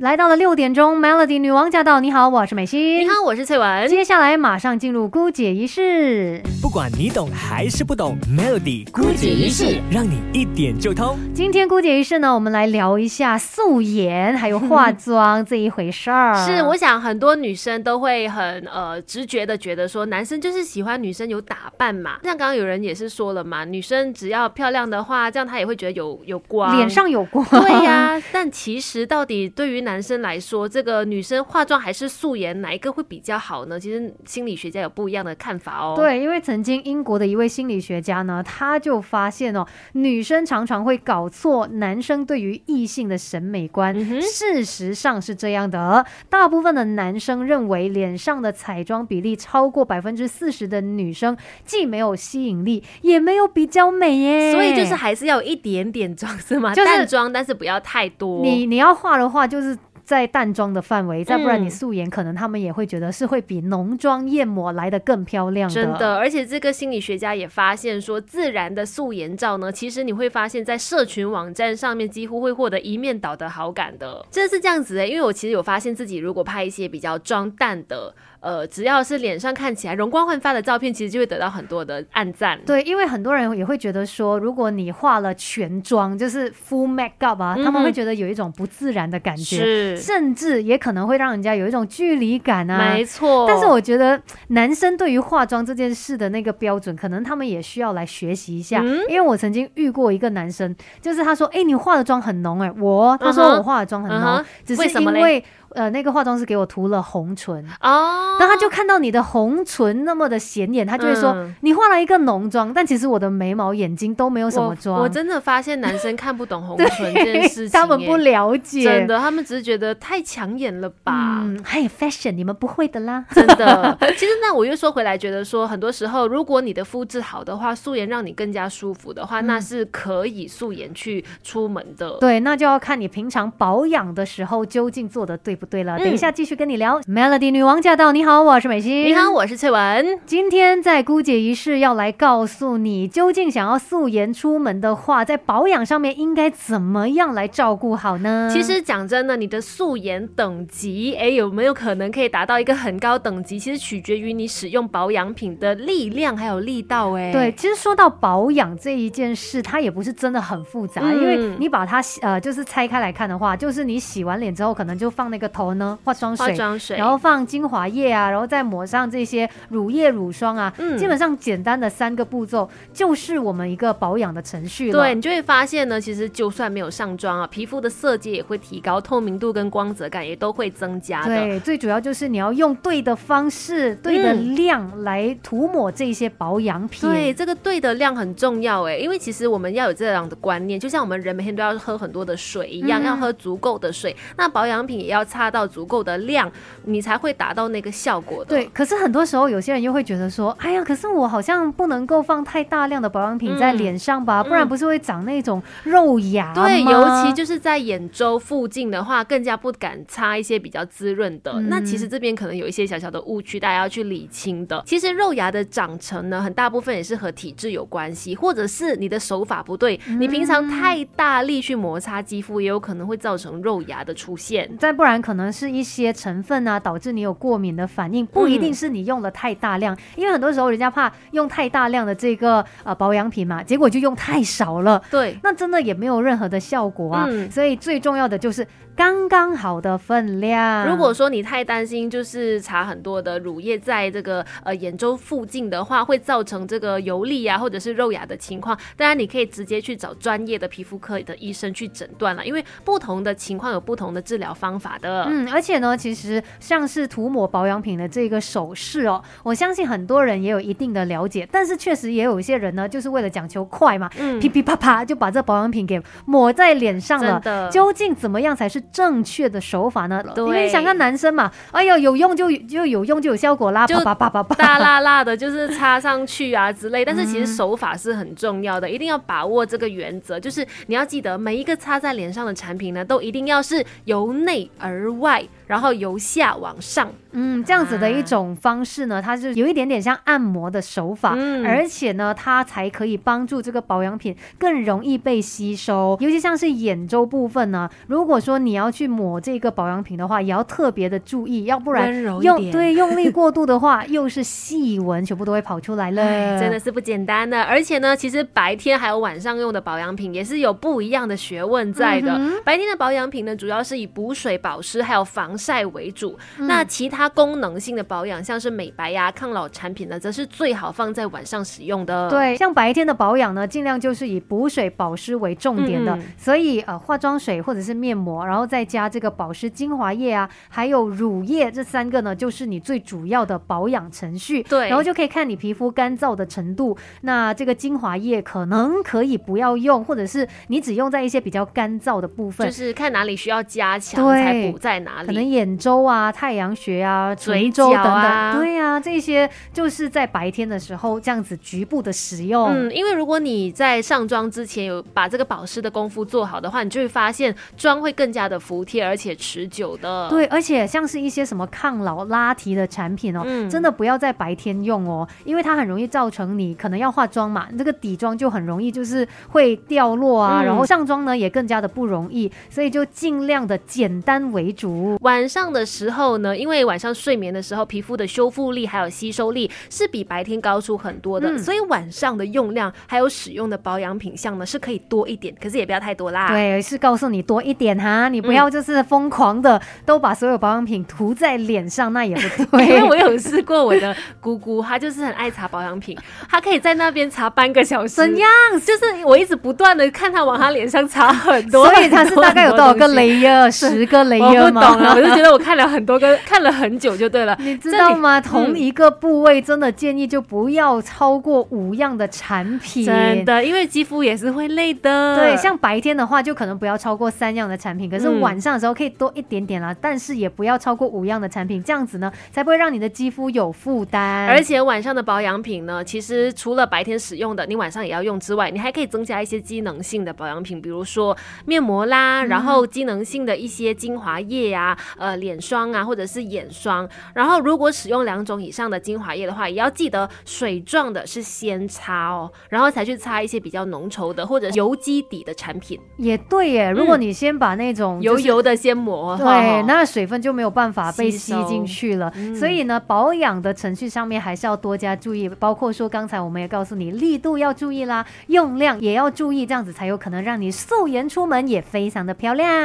来到了六点钟，Melody 女王驾到！你好，我是美心。你好，我是翠文。接下来马上进入姑姐仪式。不管你懂还是不懂，Melody 姑姐仪式让你一点就通。今天姑姐仪式呢，我们来聊一下素颜还有化妆这一回事儿。是，我想很多女生都会很呃直觉的觉得说，男生就是喜欢女生有打扮嘛。像刚刚有人也是说了嘛，女生只要漂亮的话，这样她也会觉得有有光，脸上有光。对呀，但其实到底对于男生来说，这个女生化妆还是素颜，哪一个会比较好呢？其实心理学家有不一样的看法哦。对，因为曾经英国的一位心理学家呢，他就发现哦，女生常常会搞错男生对于异性的审美观。事实上是这样的，大部分的男生认为脸上的彩妆比例超过百分之四十的女生，既没有吸引力，也没有比较美耶。所以就是还是要有一点点妆是吗？淡妆，但是不要太多。你你要画的话，就是。在淡妆的范围，再不然你素颜，可能他们也会觉得是会比浓妆艳抹来的更漂亮。真的，而且这个心理学家也发现说，自然的素颜照呢，其实你会发现在社群网站上面几乎会获得一面倒的好感的。真的是这样子的，因为我其实有发现自己如果拍一些比较妆淡的。呃，只要是脸上看起来容光焕发的照片，其实就会得到很多的暗赞。对，因为很多人也会觉得说，如果你化了全妆，就是 full makeup 啊，他们会觉得有一种不自然的感觉，甚至也可能会让人家有一种距离感啊。没错。但是我觉得男生对于化妆这件事的那个标准，可能他们也需要来学习一下。因为我曾经遇过一个男生，就是他说：“哎，你化的妆很浓哎。”我他说我化的妆很浓，只是因为。呃，那个化妆师给我涂了红唇哦，然后他就看到你的红唇那么的显眼，他就会说你画了一个浓妆，但其实我的眉毛、眼睛都没有什么妆。我真的发现男生看不懂红唇这件事 情，他们不了解，真的，他们只是觉得太抢眼了吧？嗯，还有 fashion，你们不会的啦，真的。其实那我又说回来，觉得说很多时候，如果你的肤质好的话，素颜让你更加舒服的话，那是可以素颜去出门的。对，那就要看你平常保养的时候究竟做的对不对了。等一下继续跟你聊，Melody 女王驾到！你好，我是美心。你好，我是翠文。今天在姑姐仪式要来告诉你，究竟想要素颜出门的话，在保养上面应该怎么样来照顾好呢？其实讲真的，你的素颜等级，哎，有没有可能可以达到一个很高等级？其实取决于你使用保养品的力量还有力道。哎，对，其实说到保养这一件事，它也不是真的很复杂，因为你把它呃就是拆开来看的话，就是你洗完脸之后，可能就放那个头呢化妆水。化妆水，然后放精华液啊，然后再抹上这些乳液、乳霜啊，嗯，基本上简单的三个步骤就是我们一个保养的程序了。对你就会发现呢，其实就算没有上妆啊，皮肤的色阶也会提高，透明度跟光泽感也都会增加的。对，最主要就是你要用对的方式、对的量来涂抹这些保养品。对，这个对的量很重要哎，因为其实我们要有这样的观念，就像我们人每天都要喝很多的水一样，要喝足够的水，那保养品也要擦到足够的。量你才会达到那个效果的。对，可是很多时候有些人又会觉得说，哎呀，可是我好像不能够放太大量的保养品在脸上吧，不然不是会长那种肉芽对，尤其就是在眼周附近的话，更加不敢擦一些比较滋润的。那其实这边可能有一些小小的误区，大家要去理清的。其实肉芽的长成呢，很大部分也是和体质有关系，或者是你的手法不对，你平常太大力去摩擦肌肤，也有可能会造成肉芽的出现。再不然，可能是一些。成分啊，导致你有过敏的反应，不一定是你用了太大量，因为很多时候人家怕用太大量的这个呃保养品嘛，结果就用太少了，对，那真的也没有任何的效果啊。所以最重要的就是刚刚好的分量。如果说你太担心，就是擦很多的乳液在这个呃眼周附近的话，会造成这个油腻啊或者是肉芽的情况，当然你可以直接去找专业的皮肤科的医生去诊断了，因为不同的情况有不同的治疗方法的。嗯，而且呢。其实像是涂抹保养品的这个手势哦，我相信很多人也有一定的了解，但是确实也有一些人呢，就是为了讲求快嘛，噼噼啪啪就把这保养品给抹在脸上了。究竟怎么样才是正确的手法呢？因为想看男生嘛，哎呦，有用就就有用就有效果啦，啪啪啪啪大辣辣的，就是擦上去啊之类。但是其实手法是很重要的，一定要把握这个原则，就是你要记得每一个擦在脸上的产品呢，都一定要是由内而外，然后。由下往上，嗯，这样子的一种方式呢，它是有一点点像按摩的手法，嗯，而且呢，它才可以帮助这个保养品更容易被吸收。尤其像是眼周部分呢，如果说你要去抹这个保养品的话，也要特别的注意，要不然用对用力过度的话，又是细纹，全部都会跑出来了。真的是不简单的。而且呢，其实白天还有晚上用的保养品也是有不一样的学问在的。嗯白天的保养品呢，主要是以补水、保湿还有防晒为主。嗯那其他功能性的保养，像是美白呀、抗老产品呢，则是最好放在晚上使用的。。对，像白天的保养呢，尽量就是以补水保湿为重点的，所以呃，化妆水或者是面膜，然后再加这个保湿精华液啊，还有乳液这三个呢，就是你最主要的保养程序。对然后就可以看你皮肤干燥的程度。那这个精华液可能可以不要用，或者是你只用在一些比较干燥的部分就。是看哪里需要加强，才补在哪里。可能眼周啊、太阳穴啊、嘴唇周等等，啊对啊，这些就是在白天的时候这样子局部的使用。嗯，因为如果你在上妆之前有把这个保湿的功夫做好的话，你就会发现妆会更加的服帖而且持久的。对，而且像是一些什么抗老拉提的产品哦，嗯真的不要在白天用哦，因为它很容易造成你可能要化妆嘛，这个底妆就很容易就是会掉落啊，嗯然后上妆呢也更加的不容易，所以就尽量的简单为主。晚上的时候呢，因为晚上睡眠的时候，皮肤的修复力还有吸收力是比白天高出很多的，嗯所以晚上的用量还有使用的保养品项呢是可以多一点，可是也不要太多啦。。对，是告诉你多一点哈，你不要就是疯狂的都把所有保养品涂在脸上，那也不对。因为我有试过我的姑姑，她就是很爱擦保养品，她可以在那边擦半个小时。怎样？就是我一直不断的看她往她脸上擦很多，所以她是大概有多少个很多东西？layer？十个我 layer 吗？不懂啊，我就觉得我看了很多个，看了很久就对了。你知道吗？同一个部位真的建议就不要超过五样的产品。真。的，因为肌肤也是会累的。对，像白天的话，就可能不要超过三样的产品，可是嗯晚上的时候可以多一点点啦，但是也不要超过五样的产品，这样子呢，才不会让你的肌肤有负担。而且晚上的保养品呢，其实除了白天使用的，你晚上也要用之外，你还可以增加一些机能性的保养品，比如说面膜啦，然后机能性的一些精华液啊，呃，脸霜啊，或者是眼霜。然后如果使用两种以上的精华液的话，也要记得水状的是先擦哦，然后才去擦一些比较浓稠的或者油基底的产品，也对耶，如果你先把那种就是油油的先抹。对，那水分就没有办法被吸进去了。嗯所以呢，保养的程序上面还是要多加注意，包括说刚才我们也告诉你，力度要注意啦，用量也要注意，这样子才有可能让你素颜出门也非常的漂亮。